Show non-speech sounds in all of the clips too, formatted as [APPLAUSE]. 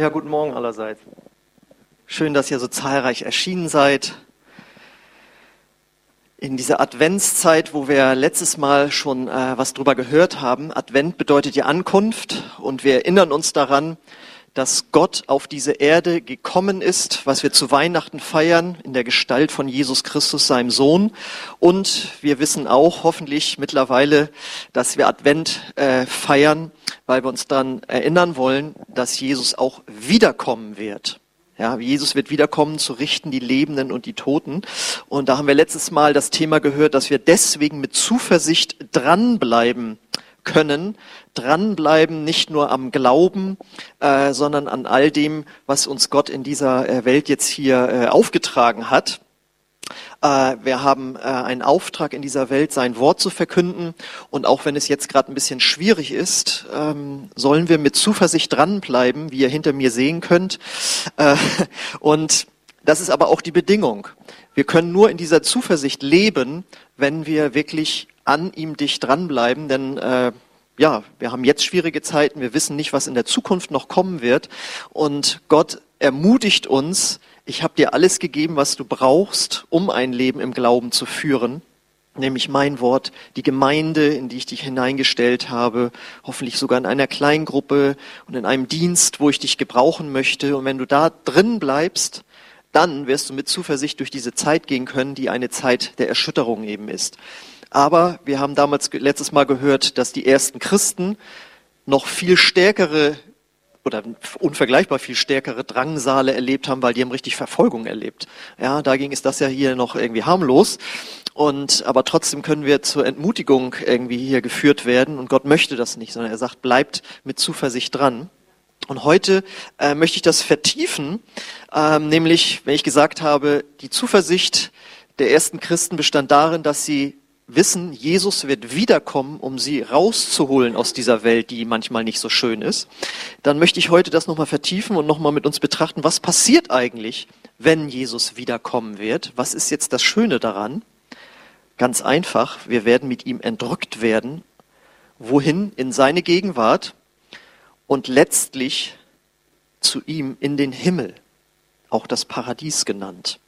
Ja, guten Morgen allerseits. Schön, dass ihr so zahlreich erschienen seid. In dieser Adventszeit, wo wir letztes Mal schon äh, was drüber gehört haben. Advent bedeutet ja Ankunft und wir erinnern uns daran, dass Gott auf diese Erde gekommen ist, was wir zu Weihnachten feiern, in der Gestalt von Jesus Christus, seinem Sohn. Und wir wissen auch hoffentlich mittlerweile, dass wir Advent äh, feiern, weil wir uns daran erinnern wollen, dass Jesus auch wiederkommen wird. Ja, Jesus wird wiederkommen zu richten die Lebenden und die Toten. Und da haben wir letztes Mal das Thema gehört, dass wir deswegen mit Zuversicht dranbleiben können, dranbleiben, nicht nur am Glauben, äh, sondern an all dem, was uns Gott in dieser äh, Welt jetzt hier äh, aufgetragen hat. Äh, wir haben äh, einen Auftrag in dieser Welt, sein Wort zu verkünden. Und auch wenn es jetzt gerade ein bisschen schwierig ist, ähm, sollen wir mit Zuversicht dranbleiben, wie ihr hinter mir sehen könnt. Äh, [LAUGHS] und das ist aber auch die Bedingung. Wir können nur in dieser Zuversicht leben, wenn wir wirklich an ihm dicht dranbleiben, denn äh, ja, wir haben jetzt schwierige Zeiten, wir wissen nicht, was in der Zukunft noch kommen wird. Und Gott ermutigt uns, ich habe dir alles gegeben, was du brauchst, um ein Leben im Glauben zu führen, nämlich mein Wort, die Gemeinde, in die ich dich hineingestellt habe, hoffentlich sogar in einer Kleingruppe und in einem Dienst, wo ich dich gebrauchen möchte. Und wenn du da drin bleibst, dann wirst du mit Zuversicht durch diese Zeit gehen können, die eine Zeit der Erschütterung eben ist. Aber wir haben damals letztes Mal gehört, dass die ersten Christen noch viel stärkere oder unvergleichbar viel stärkere Drangsale erlebt haben, weil die haben richtig Verfolgung erlebt. Ja, dagegen ist das ja hier noch irgendwie harmlos. Und, aber trotzdem können wir zur Entmutigung irgendwie hier geführt werden. Und Gott möchte das nicht, sondern er sagt, bleibt mit Zuversicht dran. Und heute äh, möchte ich das vertiefen, ähm, nämlich, wenn ich gesagt habe, die Zuversicht der ersten Christen bestand darin, dass sie wissen, Jesus wird wiederkommen, um sie rauszuholen aus dieser Welt, die manchmal nicht so schön ist, dann möchte ich heute das nochmal vertiefen und nochmal mit uns betrachten, was passiert eigentlich, wenn Jesus wiederkommen wird? Was ist jetzt das Schöne daran? Ganz einfach, wir werden mit ihm entrückt werden. Wohin? In seine Gegenwart und letztlich zu ihm in den Himmel, auch das Paradies genannt.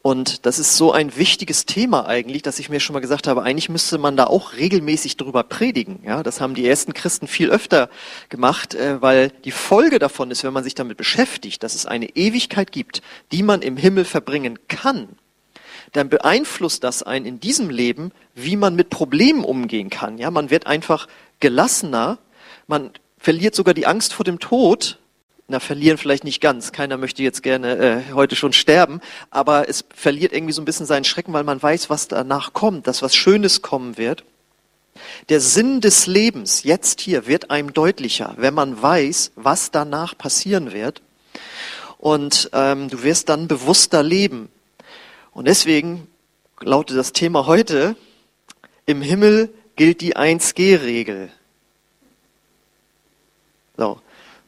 Und das ist so ein wichtiges Thema eigentlich, dass ich mir schon mal gesagt habe, eigentlich müsste man da auch regelmäßig drüber predigen. Ja, das haben die ersten Christen viel öfter gemacht, äh, weil die Folge davon ist, wenn man sich damit beschäftigt, dass es eine Ewigkeit gibt, die man im Himmel verbringen kann, dann beeinflusst das einen in diesem Leben, wie man mit Problemen umgehen kann. Ja, man wird einfach gelassener, man verliert sogar die Angst vor dem Tod, na, verlieren vielleicht nicht ganz. Keiner möchte jetzt gerne äh, heute schon sterben, aber es verliert irgendwie so ein bisschen seinen Schrecken, weil man weiß, was danach kommt, dass was Schönes kommen wird. Der Sinn des Lebens jetzt hier wird einem deutlicher, wenn man weiß, was danach passieren wird. Und ähm, du wirst dann bewusster leben. Und deswegen lautet das Thema heute, im Himmel gilt die 1G-Regel. So.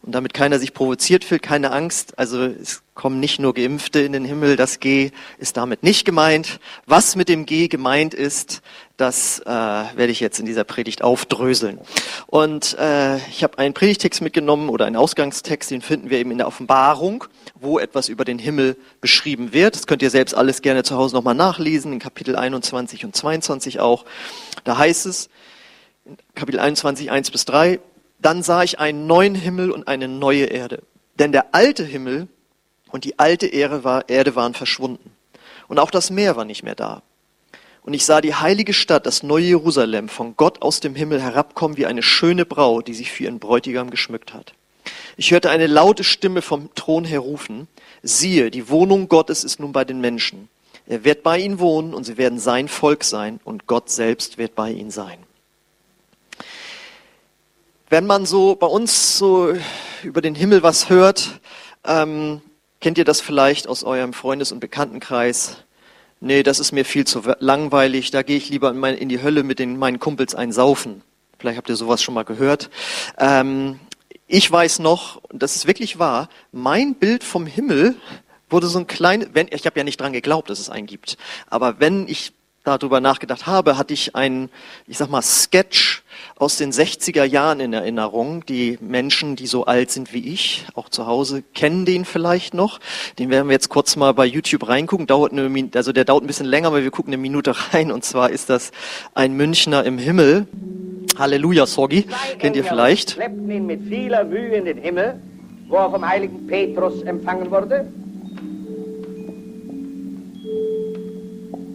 Und damit keiner sich provoziert fühlt, keine Angst. Also es kommen nicht nur Geimpfte in den Himmel. Das G ist damit nicht gemeint. Was mit dem G gemeint ist, das äh, werde ich jetzt in dieser Predigt aufdröseln. Und äh, ich habe einen Predigtext mitgenommen oder einen Ausgangstext, den finden wir eben in der Offenbarung, wo etwas über den Himmel beschrieben wird. Das könnt ihr selbst alles gerne zu Hause nochmal nachlesen, in Kapitel 21 und 22 auch. Da heißt es, Kapitel 21, 1 bis 3, dann sah ich einen neuen Himmel und eine neue Erde. Denn der alte Himmel und die alte Erde, war, Erde waren verschwunden. Und auch das Meer war nicht mehr da. Und ich sah die heilige Stadt, das neue Jerusalem, von Gott aus dem Himmel herabkommen wie eine schöne Braut, die sich für ihren Bräutigam geschmückt hat. Ich hörte eine laute Stimme vom Thron her rufen, siehe, die Wohnung Gottes ist nun bei den Menschen. Er wird bei ihnen wohnen und sie werden sein Volk sein und Gott selbst wird bei ihnen sein. Wenn man so bei uns so über den Himmel was hört, ähm, kennt ihr das vielleicht aus eurem Freundes- und Bekanntenkreis? Nee, das ist mir viel zu langweilig, da gehe ich lieber in, mein, in die Hölle mit den, meinen Kumpels einsaufen. Vielleicht habt ihr sowas schon mal gehört. Ähm, ich weiß noch, das ist wirklich wahr, mein Bild vom Himmel wurde so ein kleines, wenn, ich habe ja nicht dran geglaubt, dass es einen gibt, aber wenn ich darüber nachgedacht habe, hatte ich einen, ich sag mal, Sketch aus den 60er Jahren in Erinnerung. Die Menschen, die so alt sind wie ich, auch zu Hause, kennen den vielleicht noch. Den werden wir jetzt kurz mal bei YouTube reingucken. Dauert eine, Minute, also der dauert ein bisschen länger, aber wir gucken eine Minute rein. Und zwar ist das ein Münchner im Himmel. Halleluja, Sorgi. Kennt ihr vielleicht? schleppten ihn mit vieler Mühe in den Himmel, wo er vom heiligen Petrus empfangen wurde.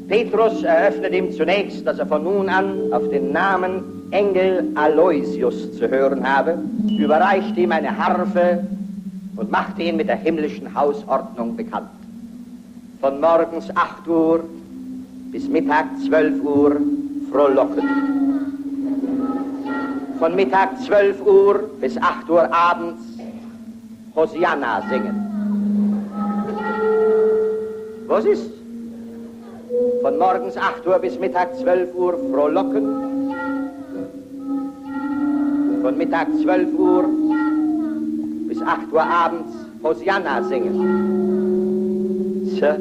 Petrus eröffnet ihm zunächst, dass er von nun an auf den Namen Engel Aloysius zu hören habe, überreichte ihm eine Harfe und machte ihn mit der himmlischen Hausordnung bekannt. Von morgens 8 Uhr bis Mittag 12 Uhr frohlocken. Von Mittag 12 Uhr bis 8 Uhr abends Hosianna singen. Was ist? Von morgens 8 Uhr bis Mittag 12 Uhr frohlocken. Von Mittag 12 Uhr bis 8 Uhr abends Hosianna singen. Tja.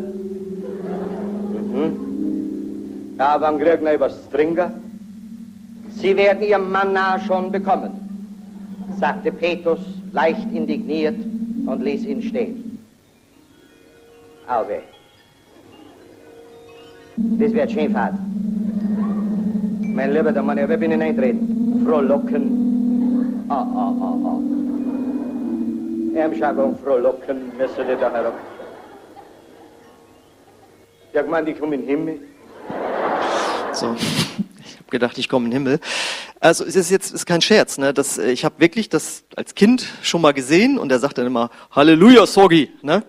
Mhm. Ja, wann kriegen wir was trinken? Sie werden Ihr Manna schon bekommen, sagte Petrus leicht indigniert und ließ ihn stehen. Auge. Das wird schön fad. Mein lieber der Mann, wer bin ich eintreten? Frohlocken. Ah, ah, ah, ah. Im Jargon frohlocken müssen die da herab. Ja, gemeint, ich komme in den Himmel. So. Habe gedacht, ich komme in den Himmel. Also es ist jetzt ist kein Scherz, ne? Das, äh, ich habe wirklich das als Kind schon mal gesehen und er sagt dann immer Halleluja, Sorgi, ne?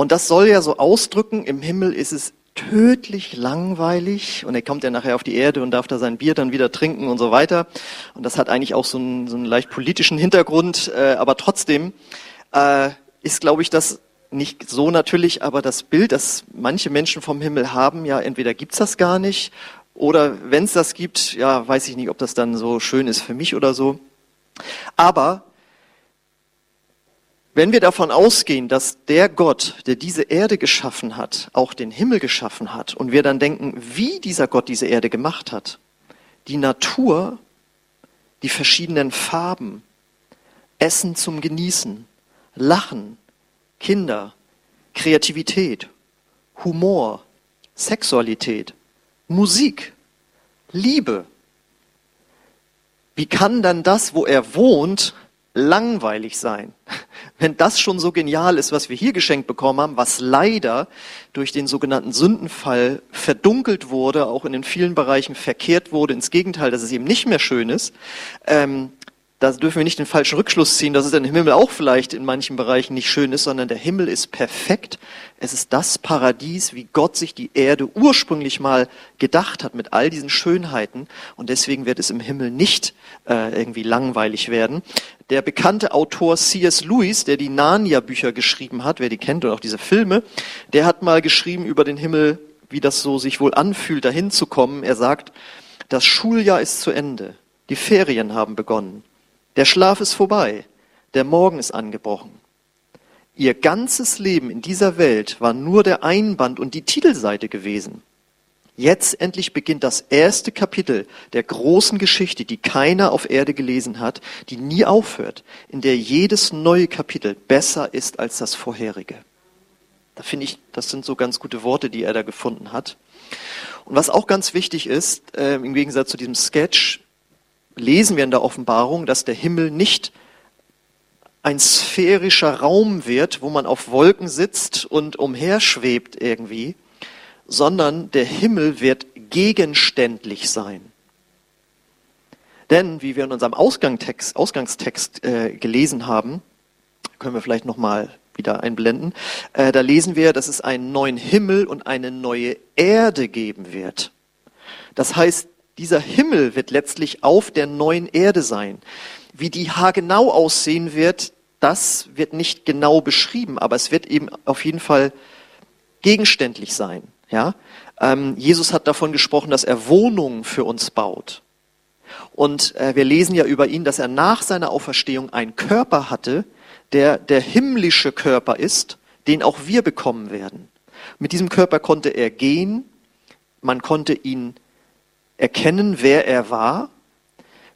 Und das soll ja so ausdrücken, im Himmel ist es tödlich langweilig und er kommt ja nachher auf die Erde und darf da sein Bier dann wieder trinken und so weiter. Und das hat eigentlich auch so einen, so einen leicht politischen Hintergrund, äh, aber trotzdem äh, ist, glaube ich, das nicht so natürlich, aber das Bild, das manche Menschen vom Himmel haben, ja, entweder gibt's das gar nicht oder wenn es das gibt, ja, weiß ich nicht, ob das dann so schön ist für mich oder so. Aber wenn wir davon ausgehen, dass der Gott, der diese Erde geschaffen hat, auch den Himmel geschaffen hat, und wir dann denken, wie dieser Gott diese Erde gemacht hat, die Natur, die verschiedenen Farben, Essen zum Genießen, Lachen, Kinder, Kreativität, Humor, Sexualität, Musik, Liebe. Wie kann dann das, wo er wohnt, langweilig sein? Wenn das schon so genial ist, was wir hier geschenkt bekommen haben, was leider durch den sogenannten Sündenfall verdunkelt wurde, auch in den vielen Bereichen verkehrt wurde, ins Gegenteil, dass es eben nicht mehr schön ist, ähm, da dürfen wir nicht den falschen Rückschluss ziehen, dass es im Himmel auch vielleicht in manchen Bereichen nicht schön ist, sondern der Himmel ist perfekt. Es ist das Paradies, wie Gott sich die Erde ursprünglich mal gedacht hat mit all diesen Schönheiten. Und deswegen wird es im Himmel nicht äh, irgendwie langweilig werden. Der bekannte Autor C.S. Lewis, der die Narnia-Bücher geschrieben hat, wer die kennt und auch diese Filme, der hat mal geschrieben über den Himmel, wie das so sich wohl anfühlt, dahin zu kommen. Er sagt, das Schuljahr ist zu Ende. Die Ferien haben begonnen. Der Schlaf ist vorbei, der Morgen ist angebrochen. Ihr ganzes Leben in dieser Welt war nur der Einband und die Titelseite gewesen. Jetzt endlich beginnt das erste Kapitel der großen Geschichte, die keiner auf Erde gelesen hat, die nie aufhört, in der jedes neue Kapitel besser ist als das vorherige. Da finde ich, das sind so ganz gute Worte, die er da gefunden hat. Und was auch ganz wichtig ist, äh, im Gegensatz zu diesem Sketch, lesen wir in der Offenbarung, dass der Himmel nicht ein sphärischer Raum wird, wo man auf Wolken sitzt und umherschwebt irgendwie, sondern der Himmel wird gegenständlich sein. Denn, wie wir in unserem Ausgangstext, Ausgangstext äh, gelesen haben, können wir vielleicht nochmal wieder einblenden, äh, da lesen wir, dass es einen neuen Himmel und eine neue Erde geben wird. Das heißt, dieser Himmel wird letztlich auf der neuen Erde sein. Wie die haargenau aussehen wird, das wird nicht genau beschrieben, aber es wird eben auf jeden Fall gegenständlich sein. Ja? Ähm, Jesus hat davon gesprochen, dass er Wohnungen für uns baut. Und äh, wir lesen ja über ihn, dass er nach seiner Auferstehung einen Körper hatte, der der himmlische Körper ist, den auch wir bekommen werden. Mit diesem Körper konnte er gehen, man konnte ihn erkennen, wer er war.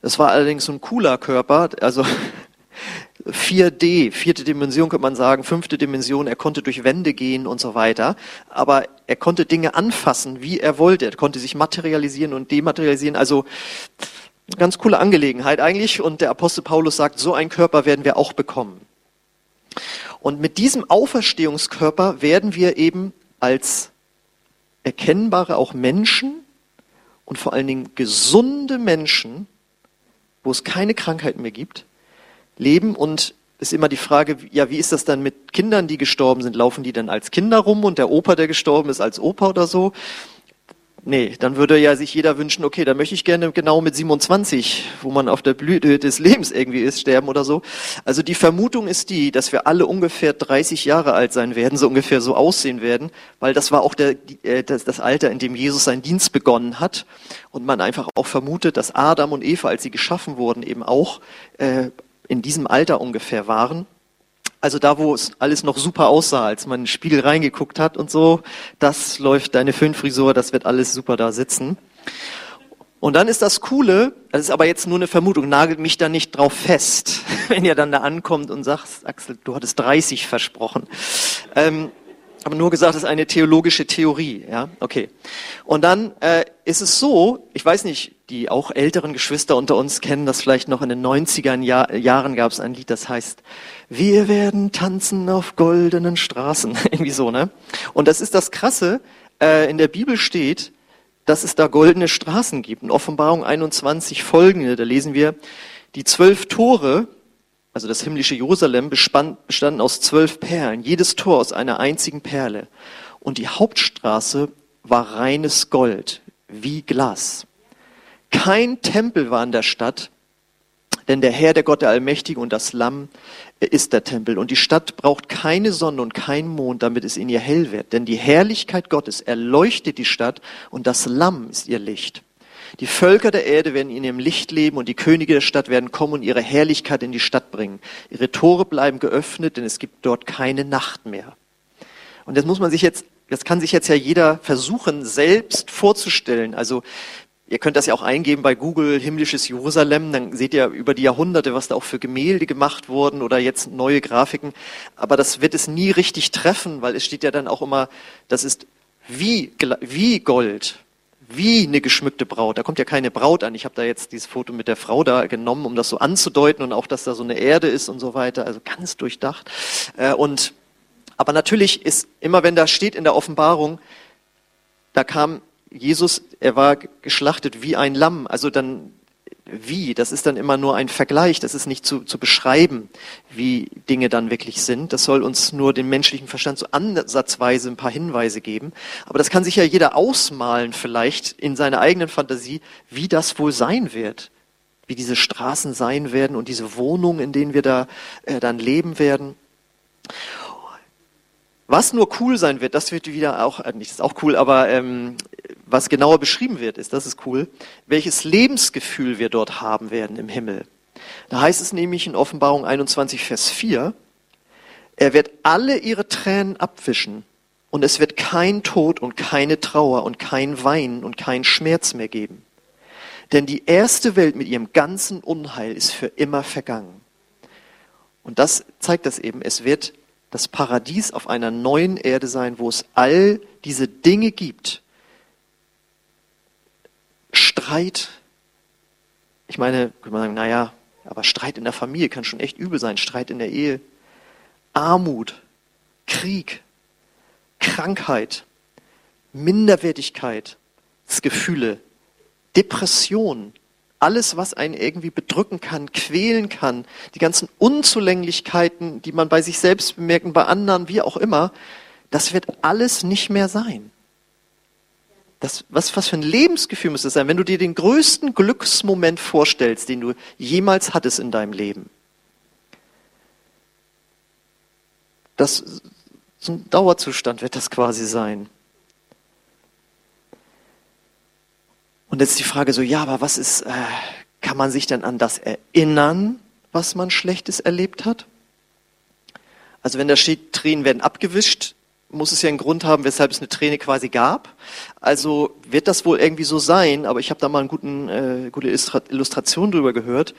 Das war allerdings ein cooler Körper, also [LAUGHS] 4D, vierte Dimension könnte man sagen, fünfte Dimension, er konnte durch Wände gehen und so weiter, aber er konnte Dinge anfassen, wie er wollte, er konnte sich materialisieren und dematerialisieren, also ganz coole Angelegenheit eigentlich und der Apostel Paulus sagt, so einen Körper werden wir auch bekommen. Und mit diesem Auferstehungskörper werden wir eben als erkennbare auch Menschen und vor allen Dingen gesunde Menschen, wo es keine Krankheiten mehr gibt, leben und ist immer die Frage, ja, wie ist das dann mit Kindern, die gestorben sind? Laufen die dann als Kinder rum und der Opa, der gestorben ist, als Opa oder so? Nee, dann würde ja sich jeder wünschen, okay, dann möchte ich gerne genau mit 27, wo man auf der Blüte des Lebens irgendwie ist, sterben oder so. Also die Vermutung ist die, dass wir alle ungefähr 30 Jahre alt sein werden, so ungefähr so aussehen werden, weil das war auch der, äh, das, Alter, in dem Jesus seinen Dienst begonnen hat. Und man einfach auch vermutet, dass Adam und Eva, als sie geschaffen wurden, eben auch äh, in diesem Alter ungefähr waren. Also da, wo es alles noch super aussah, als man in den Spiegel reingeguckt hat und so, das läuft deine Föhnfrisur, das wird alles super da sitzen. Und dann ist das Coole, das ist aber jetzt nur eine Vermutung, nagelt mich da nicht drauf fest, [LAUGHS] wenn ihr dann da ankommt und sagt, Axel, du hattest 30 versprochen. Ähm, aber nur gesagt, das ist eine theologische Theorie, ja, okay. Und dann äh, ist es so, ich weiß nicht, die auch älteren Geschwister unter uns kennen das vielleicht noch in den 90er Jahr, Jahren gab es ein Lied, das heißt, wir werden tanzen auf goldenen Straßen, [LAUGHS] irgendwie so, ne? Und das ist das Krasse, äh, in der Bibel steht, dass es da goldene Straßen gibt. In Offenbarung 21 folgende, da lesen wir, die zwölf Tore, also das himmlische Jerusalem, bestanden aus zwölf Perlen, jedes Tor aus einer einzigen Perle. Und die Hauptstraße war reines Gold, wie Glas. Kein Tempel war in der Stadt, denn der Herr, der Gott, der Allmächtige und das Lamm ist der Tempel. Und die Stadt braucht keine Sonne und keinen Mond, damit es in ihr hell wird. Denn die Herrlichkeit Gottes erleuchtet die Stadt und das Lamm ist ihr Licht. Die Völker der Erde werden in ihrem Licht leben und die Könige der Stadt werden kommen und ihre Herrlichkeit in die Stadt bringen. Ihre Tore bleiben geöffnet, denn es gibt dort keine Nacht mehr. Und das muss man sich jetzt, das kann sich jetzt ja jeder versuchen, selbst vorzustellen. Also, Ihr könnt das ja auch eingeben bei Google himmlisches Jerusalem, dann seht ihr über die Jahrhunderte, was da auch für Gemälde gemacht wurden oder jetzt neue Grafiken. Aber das wird es nie richtig treffen, weil es steht ja dann auch immer, das ist wie, wie Gold wie eine geschmückte Braut. Da kommt ja keine Braut an. Ich habe da jetzt dieses Foto mit der Frau da genommen, um das so anzudeuten und auch, dass da so eine Erde ist und so weiter. Also ganz durchdacht. Äh, und aber natürlich ist immer, wenn da steht in der Offenbarung, da kam Jesus, er war geschlachtet wie ein Lamm. Also dann wie, das ist dann immer nur ein Vergleich, das ist nicht zu, zu beschreiben, wie Dinge dann wirklich sind. Das soll uns nur den menschlichen Verstand so ansatzweise ein paar Hinweise geben. Aber das kann sich ja jeder ausmalen vielleicht in seiner eigenen Fantasie, wie das wohl sein wird. Wie diese Straßen sein werden und diese Wohnungen, in denen wir da äh, dann leben werden. Was nur cool sein wird, das wird wieder auch, äh, nicht, das ist auch cool, aber ähm, was genauer beschrieben wird, ist, das ist cool, welches Lebensgefühl wir dort haben werden im Himmel. Da heißt es nämlich in Offenbarung 21, Vers 4, er wird alle ihre Tränen abwischen und es wird kein Tod und keine Trauer und kein Weinen und kein Schmerz mehr geben. Denn die erste Welt mit ihrem ganzen Unheil ist für immer vergangen. Und das zeigt das eben. Es wird das Paradies auf einer neuen Erde sein, wo es all diese Dinge gibt, Streit. Ich meine, könnte man sagen, naja, aber Streit in der Familie kann schon echt übel sein. Streit in der Ehe. Armut, Krieg, Krankheit, Minderwertigkeit, Gefühle, Depression, alles, was einen irgendwie bedrücken kann, quälen kann, die ganzen Unzulänglichkeiten, die man bei sich selbst bemerkt, bei anderen, wie auch immer, das wird alles nicht mehr sein. Das, was, was für ein Lebensgefühl muss das sein, wenn du dir den größten Glücksmoment vorstellst, den du jemals hattest in deinem Leben? Das, so ein Dauerzustand wird das quasi sein. Und jetzt die Frage so, ja, aber was ist, äh, kann man sich denn an das erinnern, was man Schlechtes erlebt hat? Also wenn da steht, Tränen werden abgewischt, muss es ja einen Grund haben, weshalb es eine Träne quasi gab. Also wird das wohl irgendwie so sein, aber ich habe da mal eine guten, äh, gute Illustration drüber gehört.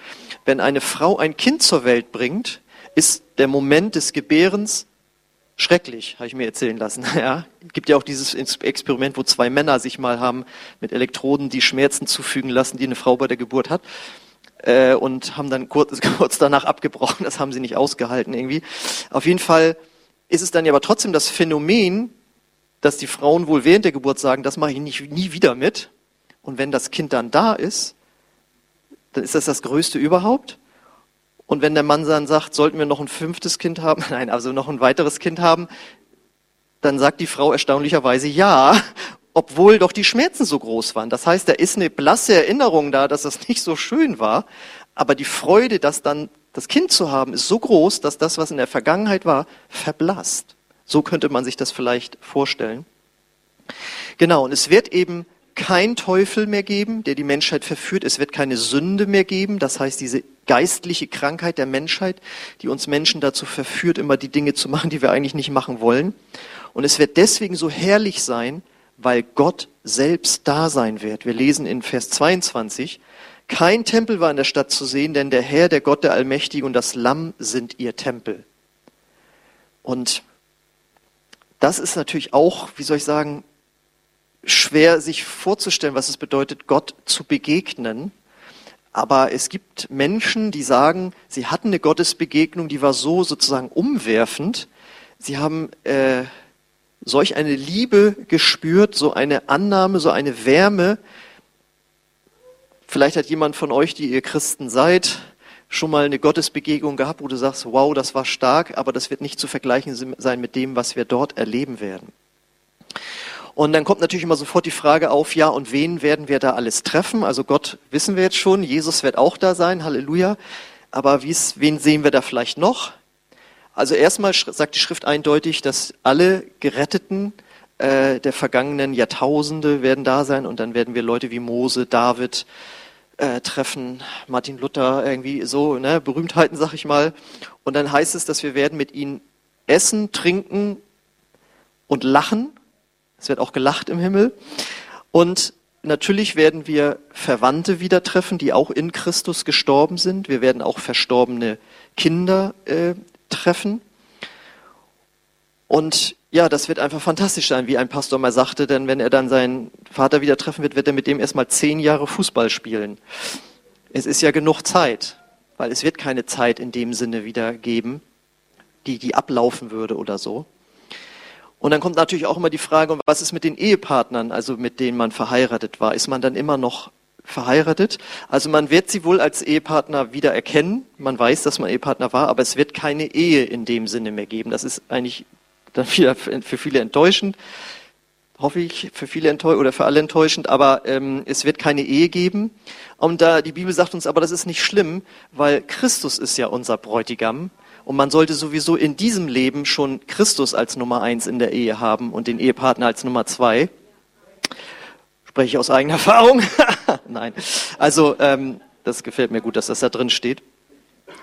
Wenn eine Frau ein Kind zur Welt bringt, ist der Moment des Gebärens schrecklich, habe ich mir erzählen lassen. [LAUGHS] Ja, gibt ja auch dieses Experiment, wo zwei Männer sich mal haben mit Elektroden die Schmerzen zufügen lassen, die eine Frau bei der Geburt hat äh, und haben dann kurz, [LAUGHS] kurz danach abgebrochen. Das haben sie nicht ausgehalten irgendwie. Auf jeden Fall ist es dann ja aber trotzdem das Phänomen, dass die Frauen wohl während der Geburt sagen, das mache ich nicht, nie wieder mit. Und wenn das Kind dann da ist, dann ist das das Größte überhaupt. Und wenn der Mann dann sagt, sollten wir noch ein fünftes Kind haben, [LAUGHS] nein, also noch ein weiteres Kind haben, dann sagt die Frau erstaunlicherweise ja, obwohl doch die Schmerzen so groß waren. Das heißt, da ist eine blasse Erinnerung da, dass das nicht so schön war, aber die Freude, das dann das Kind zu haben, ist so groß, dass das, was in der Vergangenheit war, verblasst. So könnte man sich das vielleicht vorstellen. Genau, und es wird eben kein Teufel mehr geben, der die Menschheit verführt. Es wird keine Sünde mehr geben. Das heißt, diese geistliche Krankheit der Menschheit, die uns Menschen dazu verführt, immer die Dinge zu machen, die wir eigentlich nicht machen wollen. Und es wird deswegen so herrlich sein, weil Gott selbst da sein wird. Wir lesen in Vers 22, kein Tempel war in der Stadt zu sehen, denn der Herr, der Gott, der Allmächtige und das Lamm sind ihr Tempel. Und das ist natürlich auch, wie soll ich sagen, schwer sich vorzustellen, was es bedeutet, Gott zu begegnen. Aber es gibt Menschen, die sagen, sie hatten eine Gottesbegegnung, die war so sozusagen umwerfend. Sie haben äh, solch eine Liebe gespürt, so eine Annahme, so eine Wärme. Vielleicht hat jemand von euch, die ihr Christen seid, schon mal eine Gottesbegegnung gehabt, wo du sagst, wow, das war stark, aber das wird nicht zu vergleichen sein mit dem, was wir dort erleben werden. Und dann kommt natürlich immer sofort die Frage auf, ja, und wen werden wir da alles treffen? Also Gott wissen wir jetzt schon, Jesus wird auch da sein, Halleluja. Aber wen sehen wir da vielleicht noch? Also erstmal sagt die Schrift eindeutig, dass alle Geretteten äh, der vergangenen Jahrtausende werden da sein und dann werden wir Leute wie Mose, David äh, treffen, Martin Luther, irgendwie so, ne, Berühmtheiten, sag ich mal. Und dann heißt es, dass wir werden mit ihnen essen, trinken und lachen es wird auch gelacht im Himmel. Und natürlich werden wir Verwandte wieder treffen, die auch in Christus gestorben sind. Wir werden auch verstorbene Kinder äh, treffen. Und ja, das wird einfach fantastisch sein, wie ein Pastor mal sagte, denn wenn er dann seinen Vater wieder treffen wird, wird er mit dem erstmal zehn Jahre Fußball spielen. Es ist ja genug Zeit, weil es wird keine Zeit in dem Sinne wieder geben, die, die ablaufen würde oder so. Und dann kommt natürlich auch immer die Frage, was ist mit den Ehepartnern, also mit denen man verheiratet war? Ist man dann immer noch verheiratet? Also man wird sie wohl als Ehepartner wieder erkennen. Man weiß, dass man Ehepartner war, aber es wird keine Ehe in dem Sinne mehr geben. Das ist eigentlich dann wieder für viele enttäuschend. Hoffe ich, für viele enttäuschend oder für alle enttäuschend, aber ähm, es wird keine Ehe geben. Und da die Bibel sagt uns aber, das ist nicht schlimm, weil Christus ist ja unser Bräutigam und man sollte sowieso in diesem Leben schon Christus als Nummer eins in der Ehe haben und den Ehepartner als Nummer zwei. Spreche ich aus eigener [LAUGHS] Erfahrung? Nein. Also, ähm, das gefällt mir gut, dass das da drin steht.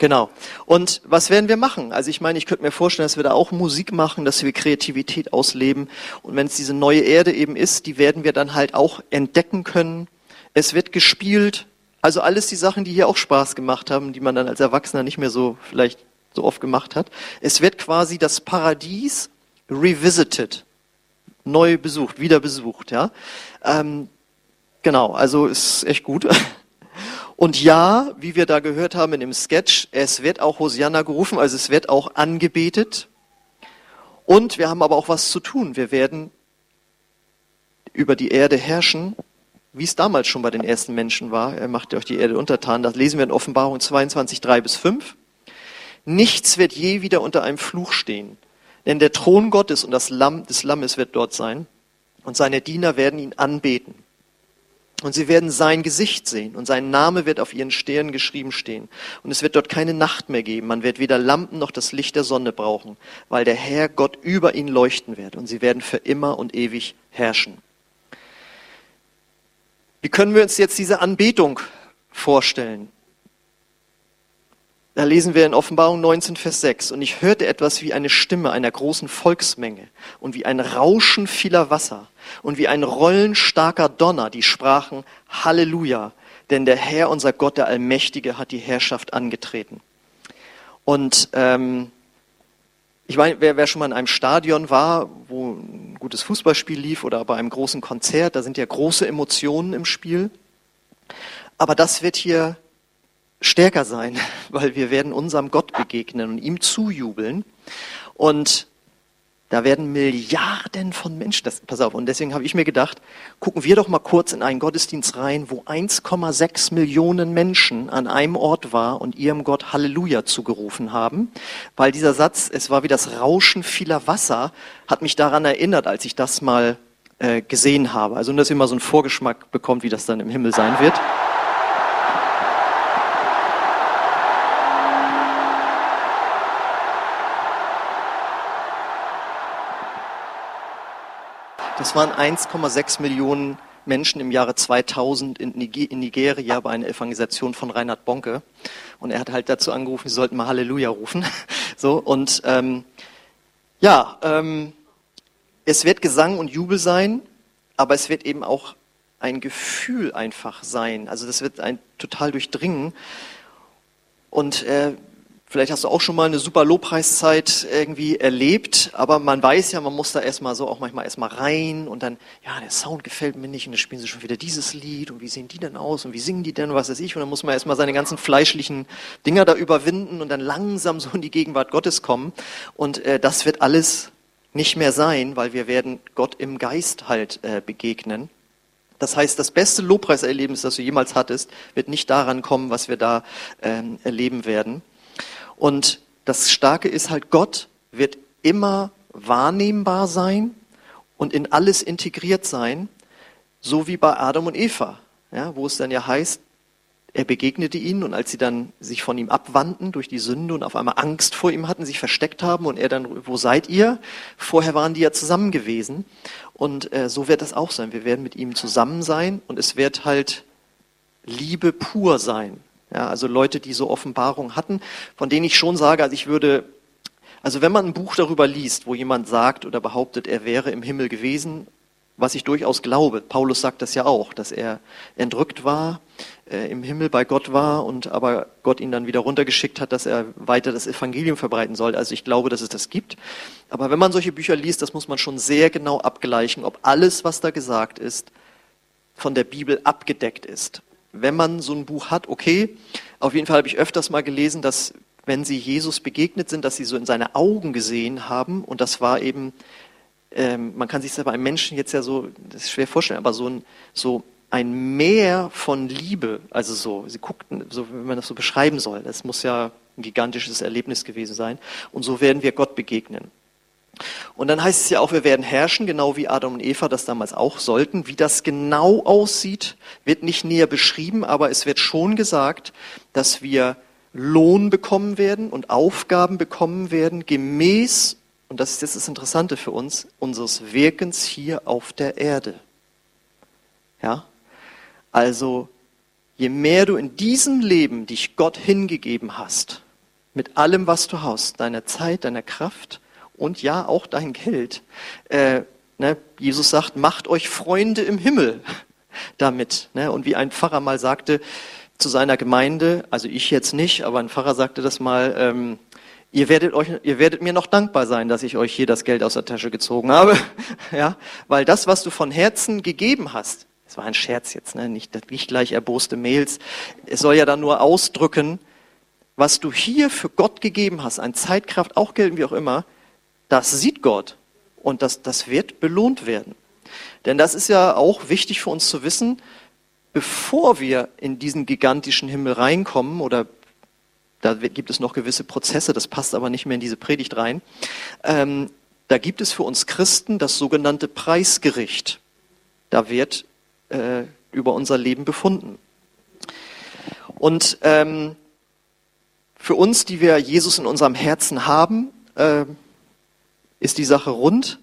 Genau. Und was werden wir machen? Also ich meine, ich könnte mir vorstellen, dass wir da auch Musik machen, dass wir Kreativität ausleben. Und wenn es diese neue Erde eben ist, die werden wir dann halt auch entdecken können. Es wird gespielt. Also alles die Sachen, die hier auch Spaß gemacht haben, die man dann als Erwachsener nicht mehr so vielleicht so oft gemacht hat. Es wird quasi das Paradies revisited, neu besucht, wieder besucht. Ja, ähm, genau. Also ist echt gut. [LAUGHS] Und ja, wie wir da gehört haben in dem Sketch, es wird auch Hosianna gerufen, also es wird auch angebetet. Und wir haben aber auch was zu tun. Wir werden über die Erde herrschen, wie es damals schon bei den ersten Menschen war. Er macht euch die Erde untertan. Das lesen wir in Offenbarung 22, 3 bis 5. Nichts wird je wieder unter einem Fluch stehen. Denn der Thron Gottes und das Lamm des Lammes wird dort sein. Und seine Diener werden ihn anbeten. Und sie werden sein Gesicht sehen und sein Name wird auf ihren Stirn geschrieben stehen. Und es wird dort keine Nacht mehr geben. Man wird weder Lampen noch das Licht der Sonne brauchen, weil der Herr Gott über ihn leuchten wird und sie werden für immer und ewig herrschen. Wie können wir uns jetzt diese Anbetung vorstellen? Da lesen wir in Offenbarung 19, Vers 6. Und ich hörte etwas wie eine Stimme einer großen Volksmenge und wie ein Rauschen vieler Wasser und wie ein Rollen starker Donner, die sprachen Halleluja, denn der Herr, unser Gott, der Allmächtige, hat die Herrschaft angetreten. Und ähm, ich meine, wer, wer schon mal in einem Stadion war, wo ein gutes Fußballspiel lief oder bei einem großen Konzert, da sind ja große Emotionen im Spiel. Aber das wird hier stärker sein, weil wir werden unserem Gott begegnen und ihm zujubeln. Und da werden Milliarden von Menschen, das, pass auf, und deswegen habe ich mir gedacht, gucken wir doch mal kurz in einen Gottesdienst rein, wo 1,6 Millionen Menschen an einem Ort war und ihrem Gott Halleluja zugerufen haben, weil dieser Satz, es war wie das Rauschen vieler Wasser, hat mich daran erinnert, als ich das mal äh, gesehen habe. Also, dass ihr mal so einen Vorgeschmack bekommt, wie das dann im Himmel sein wird. Das waren 1,6 Millionen Menschen im Jahre 2000 in Nigeria bei einer Evangelisation von Reinhard Bonke. Und er hat halt dazu angerufen, sie sollten mal Halleluja rufen. [LAUGHS] So, und ähm, ja, ähm, es wird Gesang und Jubel sein, aber es wird eben auch ein Gefühl einfach sein. Also das wird ein total durchdringen. Und äh, Vielleicht hast du auch schon mal eine super Lobpreiszeit irgendwie erlebt, aber man weiß ja, man muss da erstmal so auch manchmal erstmal rein und dann, ja, der Sound gefällt mir nicht und dann spielen sie schon wieder dieses Lied und wie sehen die denn aus und wie singen die denn, was weiß ich und dann muss man erstmal seine ganzen fleischlichen Dinger da überwinden und dann langsam so in die Gegenwart Gottes kommen und äh, das wird alles nicht mehr sein, weil wir werden Gott im Geist halt äh, begegnen. Das heißt, das beste Lobpreiserlebnis, das du jemals hattest, wird nicht daran kommen, was wir da ähm, erleben werden. Und das Starke ist halt, Gott wird immer wahrnehmbar sein und in alles integriert sein, so wie bei Adam und Eva, ja, wo es dann ja heißt, er begegnete ihnen und als sie dann sich von ihm abwandten durch die Sünde und auf einmal Angst vor ihm hatten, sich versteckt haben und er dann, wo seid ihr? Vorher waren die ja zusammen gewesen und äh, so wird das auch sein. Wir werden mit ihm zusammen sein und es wird halt Liebe pur sein. Ja, also Leute, die so Offenbarung hatten, von denen ich schon sage, also ich würde, also wenn man ein Buch darüber liest, wo jemand sagt oder behauptet, er wäre im Himmel gewesen, was ich durchaus glaube, Paulus sagt das ja auch, dass er entrückt war, äh, im Himmel bei Gott war und aber Gott ihn dann wieder runtergeschickt hat, dass er weiter das Evangelium verbreiten soll. Also ich glaube, dass es das gibt. Aber wenn man solche Bücher liest, das muss man schon sehr genau abgleichen, ob alles, was da gesagt ist, von der Bibel abgedeckt ist wenn man so ein Buch hat, okay. Auf jeden Fall habe ich öfters mal gelesen, dass wenn sie Jesus begegnet sind, dass sie so in seine Augen gesehen haben. Und das war eben, ähm, man kann sich das bei einem Menschen jetzt ja so, das ist schwer vorstellen, aber so ein, so ein Meer von Liebe, also so, sie guckten, so, wenn man das so beschreiben soll, das muss ja ein gigantisches Erlebnis gewesen sein. Und so werden wir Gott begegnen. Und dann heißt es ja auch, wir werden herrschen, genau wie Adam und Eva das damals auch sollten. Wie das genau aussieht, wird nicht näher beschrieben, aber es wird schon gesagt, dass wir Lohn bekommen werden und Aufgaben bekommen werden, gemäß, und das ist jetzt das Interessante für uns, unseres Wirkens hier auf der Erde. Ja? Also, je mehr du in diesem Leben dich Gott hingegeben hast, mit allem, was du hast, deiner Zeit, deiner Kraft, und ja auch dein Geld. Äh, ne, Jesus sagt, macht euch Freunde im Himmel damit. Ne? Und wie ein Pfarrer mal sagte zu seiner Gemeinde, also ich jetzt nicht, aber ein Pfarrer sagte das mal, ähm, ihr werdet euch, ihr werdet mir noch dankbar sein, dass ich euch hier das Geld aus der Tasche gezogen habe, [LAUGHS] ja, weil das, was du von Herzen gegeben hast, es war ein Scherz jetzt, ne? nicht, nicht gleich erboste Mails, es soll ja dann nur ausdrücken, was du hier für Gott gegeben hast, an Zeitkraft, auch Geld, wie auch immer, das sieht Gott und das, das wird belohnt werden. Denn das ist ja auch wichtig für uns zu wissen, bevor wir in diesen gigantischen Himmel reinkommen, oder da gibt es noch gewisse Prozesse, das passt aber nicht mehr in diese Predigt rein, ähm, da gibt es für uns Christen das sogenannte Preisgericht. Da wird äh, über unser Leben befunden. Und ähm, für uns, die wir Jesus in unserem Herzen haben, äh, ist die Sache rund.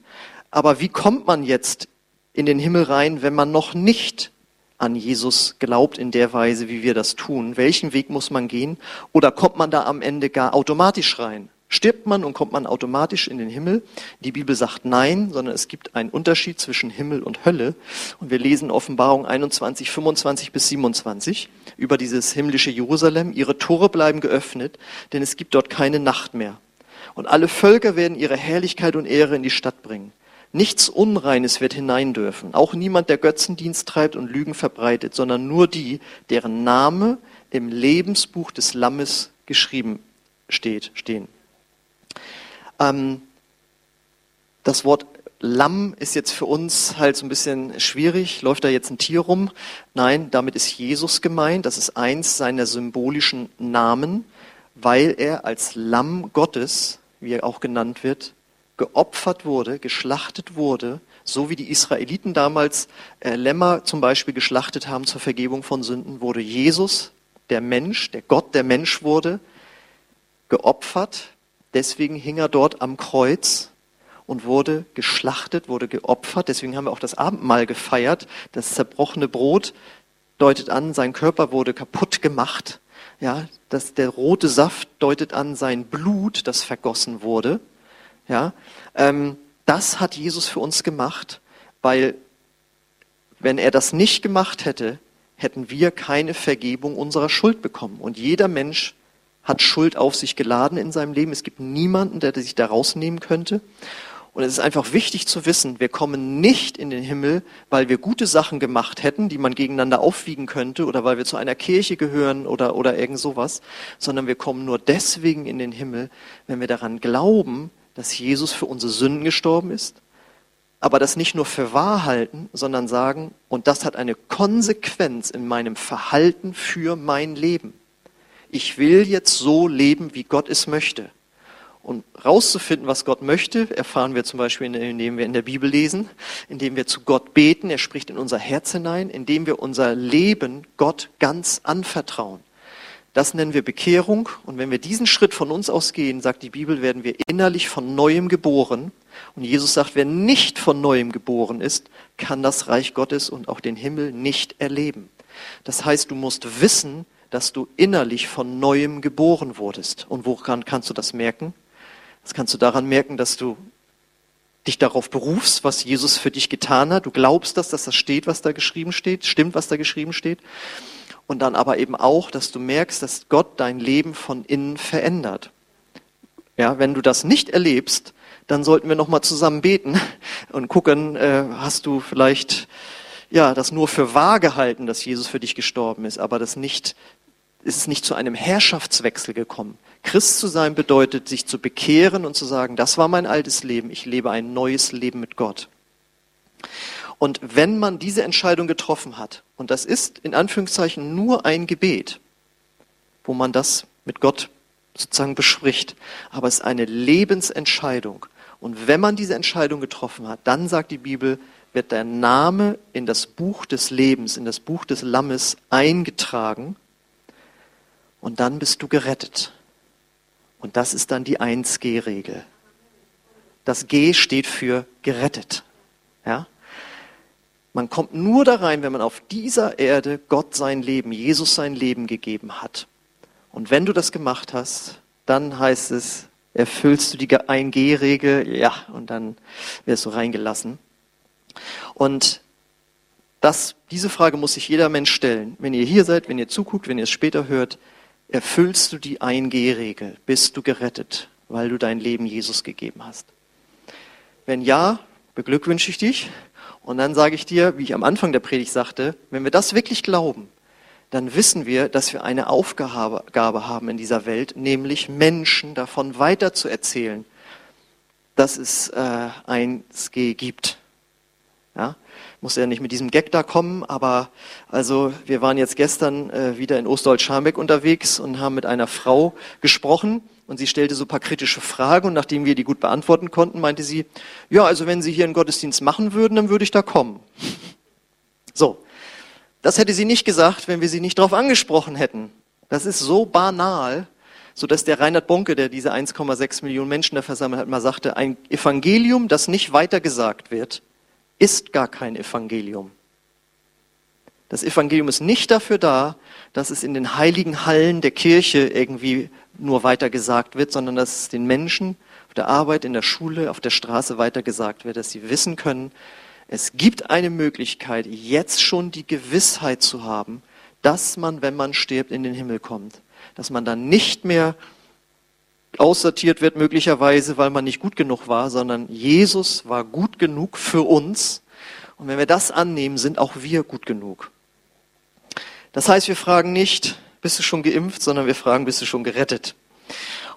Aber wie kommt man jetzt in den Himmel rein, wenn man noch nicht an Jesus glaubt in der Weise, wie wir das tun? Welchen Weg muss man gehen? Oder kommt man da am Ende gar automatisch rein? Stirbt man und kommt man automatisch in den Himmel? Die Bibel sagt nein, sondern es gibt einen Unterschied zwischen Himmel und Hölle. Und wir lesen Offenbarung 21, 25 bis 27 über dieses himmlische Jerusalem. Ihre Tore bleiben geöffnet, denn es gibt dort keine Nacht mehr. Und alle Völker werden ihre Herrlichkeit und Ehre in die Stadt bringen. Nichts Unreines wird hinein dürfen, auch niemand, der Götzendienst treibt und Lügen verbreitet, sondern nur die, deren Name im Lebensbuch des Lammes geschrieben steht, stehen. Ähm, das Wort Lamm ist jetzt für uns halt so ein bisschen schwierig. Läuft da jetzt ein Tier rum? Nein, damit ist Jesus gemeint. Das ist eins seiner symbolischen Namen, weil er als Lamm Gottes, wie er auch genannt wird, geopfert wurde, geschlachtet wurde, so wie die Israeliten damals äh, Lämmer zum Beispiel geschlachtet haben zur Vergebung von Sünden, wurde Jesus, der Mensch, der Gott, der Mensch wurde, geopfert. Deswegen hing er dort am Kreuz und wurde geschlachtet, wurde geopfert. Deswegen haben wir auch das Abendmahl gefeiert. Das zerbrochene Brot deutet an, sein Körper wurde kaputt gemacht. Ja, das, der rote Saft deutet an sein Blut, das vergossen wurde. Ja, ähm, das hat Jesus für uns gemacht, weil wenn er das nicht gemacht hätte, hätten wir keine Vergebung unserer Schuld bekommen. Und jeder Mensch hat Schuld auf sich geladen in seinem Leben. Es gibt niemanden, der sich da rausnehmen könnte. Und es ist einfach wichtig zu wissen, wir kommen nicht in den Himmel, weil wir gute Sachen gemacht hätten, die man gegeneinander aufwiegen könnte, oder weil wir zu einer Kirche gehören oder, oder irgend sowas, sondern wir kommen nur deswegen in den Himmel, wenn wir daran glauben, dass Jesus für unsere Sünden gestorben ist, aber das nicht nur für wahr halten, sondern sagen, und das hat eine Konsequenz in meinem Verhalten für mein Leben. Ich will jetzt so leben, wie Gott es möchte. Und rauszufinden, was Gott möchte, erfahren wir zum Beispiel, indem wir in der Bibel lesen, indem wir zu Gott beten, er spricht in unser Herz hinein, indem wir unser Leben Gott ganz anvertrauen. Das nennen wir Bekehrung. Und wenn wir diesen Schritt von uns aus gehen, sagt die Bibel, werden wir innerlich von neuem geboren. Und Jesus sagt, wer nicht von neuem geboren ist, kann das Reich Gottes und auch den Himmel nicht erleben. Das heißt, du musst wissen, dass du innerlich von neuem geboren wurdest. Und woran kannst du das merken? Das kannst du daran merken, dass du dich darauf berufst, was Jesus für dich getan hat. Du glaubst das, dass das steht, was da geschrieben steht, stimmt, was da geschrieben steht und dann aber eben auch, dass du merkst, dass Gott dein Leben von innen verändert. Ja, wenn du das nicht erlebst, dann sollten wir noch mal zusammen beten [LAUGHS] und gucken, äh, hast du vielleicht ja das nur für wahr gehalten, dass Jesus für dich gestorben ist, aber das nicht ist es nicht zu einem Herrschaftswechsel gekommen. Christ zu sein bedeutet, sich zu bekehren und zu sagen, das war mein altes Leben, ich lebe ein neues Leben mit Gott. Und wenn man diese Entscheidung getroffen hat, und das ist in Anführungszeichen nur ein Gebet, wo man das mit Gott sozusagen bespricht, aber es ist eine Lebensentscheidung. Und wenn man diese Entscheidung getroffen hat, dann sagt die Bibel, wird der Name in das Buch des Lebens, in das Buch des Lammes eingetragen und dann bist du gerettet. Und das ist dann die 1G-Regel. Das G steht für gerettet. Ja? Man kommt nur da rein, wenn man auf dieser Erde Gott sein Leben, Jesus sein Leben gegeben hat. Und wenn du das gemacht hast, dann heißt es, erfüllst du die 1G-Regel, ja, und dann wirst du reingelassen. Und das, diese Frage muss sich jeder Mensch stellen. Wenn ihr hier seid, wenn ihr zuguckt, wenn ihr es später hört, erfüllst du die 1G-Regel? Bist du gerettet, weil du dein Leben Jesus gegeben hast? Wenn ja, beglückwünsche ich dich. Und dann sage ich dir, wie ich am Anfang der Predigt sagte, wenn wir das wirklich glauben, dann wissen wir, dass wir eine Aufgabe haben in dieser Welt, nämlich Menschen davon weiterzuerzählen, dass es äh, ein SG gibt. Ja? Muss ja nicht mit diesem Gag da kommen, aber also wir waren jetzt gestern äh, wieder in Ostdeutsch-Scharmbeck unterwegs und haben mit einer Frau gesprochen, und sie stellte so ein paar kritische Fragen und nachdem wir die gut beantworten konnten, meinte sie, ja, also wenn Sie hier einen Gottesdienst machen würden, dann würde ich da kommen. So, das hätte sie nicht gesagt, wenn wir sie nicht darauf angesprochen hätten. Das ist so banal, so dass der Reinhard Bonke, der diese 1,6 Millionen Menschen da versammelt hat, mal sagte, ein Evangelium, das nicht weitergesagt wird, ist gar kein Evangelium. Das Evangelium ist nicht dafür da, dass es in den heiligen Hallen der Kirche irgendwie nur weitergesagt wird, sondern dass es den Menschen auf der Arbeit, in der Schule, auf der Straße weitergesagt wird, dass sie wissen können, es gibt eine Möglichkeit, jetzt schon die Gewissheit zu haben, dass man, wenn man stirbt, in den Himmel kommt. Dass man dann nicht mehr aussortiert wird, möglicherweise, weil man nicht gut genug war, sondern Jesus war gut genug für uns. Und wenn wir das annehmen, sind auch wir gut genug. Das heißt, wir fragen nicht, bist du schon geimpft, sondern wir fragen, bist du schon gerettet?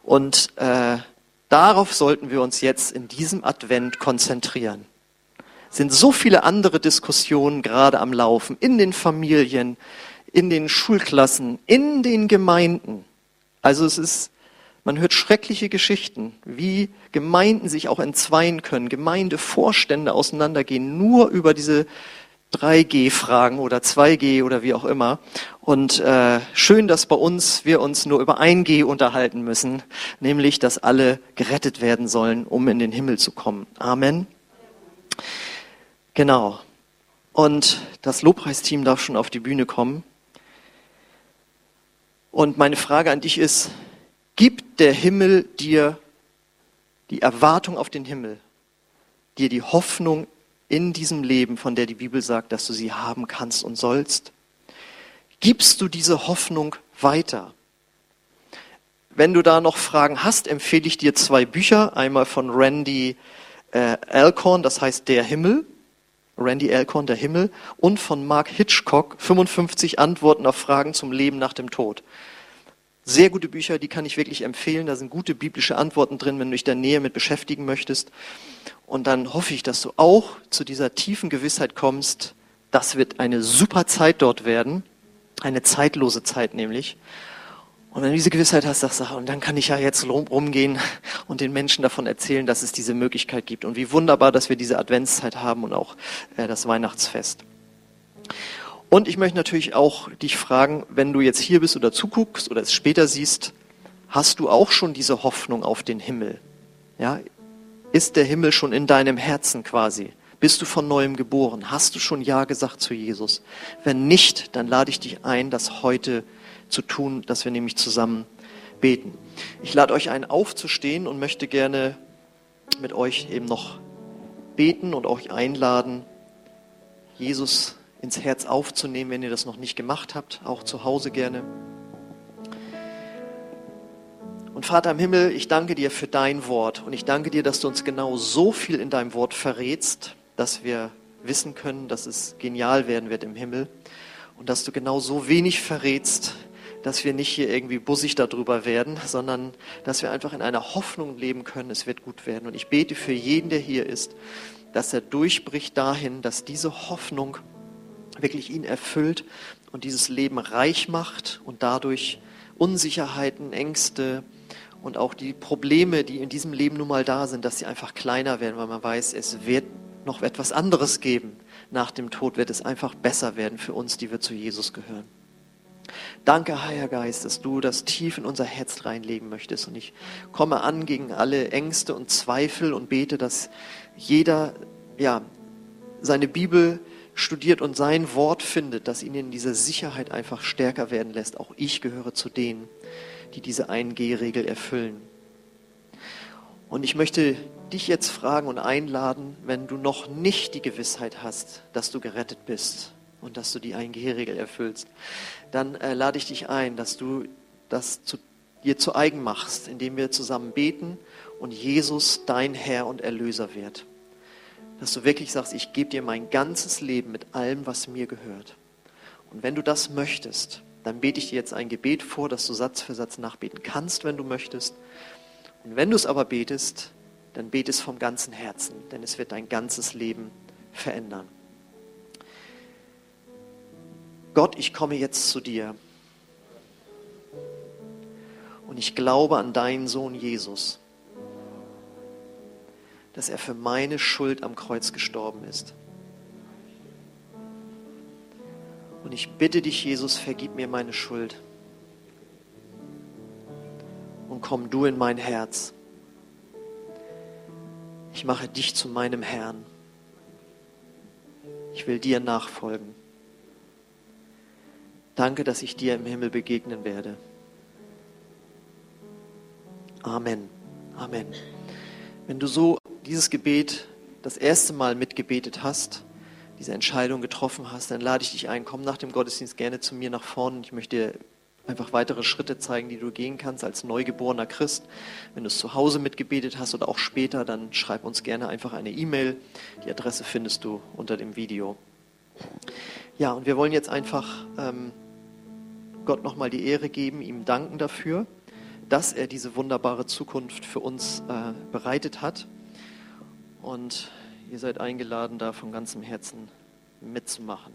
Und äh, darauf sollten wir uns jetzt in diesem Advent konzentrieren. Es sind so viele andere Diskussionen gerade am Laufen, in den Familien, in den Schulklassen, in den Gemeinden. Also es ist, man hört schreckliche Geschichten, wie Gemeinden sich auch entzweien können, Gemeindevorstände auseinandergehen, nur über diese 3G-Fragen oder 2G oder wie auch immer. Und äh, schön, dass bei uns wir uns nur über 1G unterhalten müssen, nämlich, dass alle gerettet werden sollen, um in den Himmel zu kommen. Amen. Genau. Und das Lobpreisteam darf schon auf die Bühne kommen. Und meine Frage an dich ist, gibt der Himmel dir die Erwartung auf den Himmel, dir die Hoffnung in diesem Leben, von der die Bibel sagt, dass du sie haben kannst und sollst? Gibst du diese Hoffnung weiter? Wenn du da noch Fragen hast, empfehle ich dir zwei Bücher. Einmal von Randy äh, Alcorn, das heißt Der Himmel. Randy Alcorn, Der Himmel. Und von Mark Hitchcock, 55 Antworten auf Fragen zum Leben nach dem Tod. Sehr gute Bücher, die kann ich wirklich empfehlen. Da sind gute biblische Antworten drin, wenn du dich der Nähe mit beschäftigen möchtest. Und dann hoffe ich, dass du auch zu dieser tiefen Gewissheit kommst, das wird eine super Zeit dort werden, eine zeitlose Zeit nämlich. Und wenn du diese Gewissheit hast, sagst du, und dann kann ich ja jetzt rumgehen [LAUGHS] und den Menschen davon erzählen, dass es diese Möglichkeit gibt. Und wie wunderbar, dass wir diese Adventszeit haben und auch äh, das Weihnachtsfest. Und ich möchte natürlich auch dich fragen, wenn du jetzt hier bist oder zuguckst oder es später siehst, hast du auch schon diese Hoffnung auf den Himmel? Ja, ist der Himmel schon in deinem Herzen quasi? Bist du von neuem geboren? Hast du schon Ja gesagt zu Jesus? Wenn nicht, dann lade ich dich ein, das heute zu tun, dass wir nämlich zusammen beten. Ich lade euch ein, aufzustehen und möchte gerne mit euch eben noch beten und euch einladen, Jesus ins Herz aufzunehmen, wenn ihr das noch nicht gemacht habt, auch zu Hause gerne. Und Vater im Himmel, ich danke dir für dein Wort und ich danke dir, dass du uns genau so viel in deinem Wort verrätst, dass wir wissen können, dass es genial werden wird im Himmel und dass du genau so wenig verrätst, dass wir nicht hier irgendwie bussig darüber werden, sondern dass wir einfach in einer Hoffnung leben können, es wird gut werden. Und ich bete für jeden, der hier ist, dass er durchbricht dahin, dass diese Hoffnung wirklich ihn erfüllt und dieses Leben reich macht und dadurch Unsicherheiten, Ängste, und auch die Probleme, die in diesem Leben nun mal da sind, dass sie einfach kleiner werden, weil man weiß, es wird noch etwas anderes geben. Nach dem Tod wird es einfach besser werden für uns, die wir zu Jesus gehören. Danke, Heiliger Geist, dass du das tief in unser Herz reinlegen möchtest. Und ich komme an gegen alle Ängste und Zweifel und bete, dass jeder ja, seine Bibel studiert und sein Wort findet, das ihn in dieser Sicherheit einfach stärker werden lässt. Auch ich gehöre zu denen, die diese 1G-Regel erfüllen. Und ich möchte dich jetzt fragen und einladen, wenn du noch nicht die Gewissheit hast, dass du gerettet bist und dass du die 1G-Regel erfüllst, dann äh, lade ich dich ein, dass du das zu, dir zu eigen machst, indem wir zusammen beten und Jesus dein Herr und Erlöser wird. Dass du wirklich sagst, ich gebe dir mein ganzes Leben mit allem, was mir gehört. Und wenn du das möchtest, dann bete ich dir jetzt ein Gebet vor, das du Satz für Satz nachbeten kannst, wenn du möchtest. Und wenn du es aber betest, dann bete es vom ganzen Herzen, denn es wird dein ganzes Leben verändern. Gott, ich komme jetzt zu dir. Und ich glaube an deinen Sohn Jesus, dass er für meine Schuld am Kreuz gestorben ist. Und ich bitte dich, Jesus, vergib mir meine Schuld. Und komm du in mein Herz. Ich mache dich zu meinem Herrn. Ich will dir nachfolgen. Danke, dass ich dir im Himmel begegnen werde. Amen. Amen. Wenn du so dieses Gebet das erste Mal mitgebetet hast, diese Entscheidung getroffen hast, dann lade ich dich ein, komm nach dem Gottesdienst gerne zu mir nach vorne. Ich möchte dir einfach weitere Schritte zeigen, die du gehen kannst als neugeborener Christ. Wenn du es zu Hause mitgebetet hast oder auch später, dann schreib uns gerne einfach eine E-Mail. Die Adresse findest du unter dem Video. Ja, und wir wollen jetzt einfach ähm, Gott nochmal die Ehre geben, ihm danken dafür, dass er diese wunderbare Zukunft für uns äh, bereitet hat. Und ihr seid eingeladen, da von ganzem Herzen mitzumachen.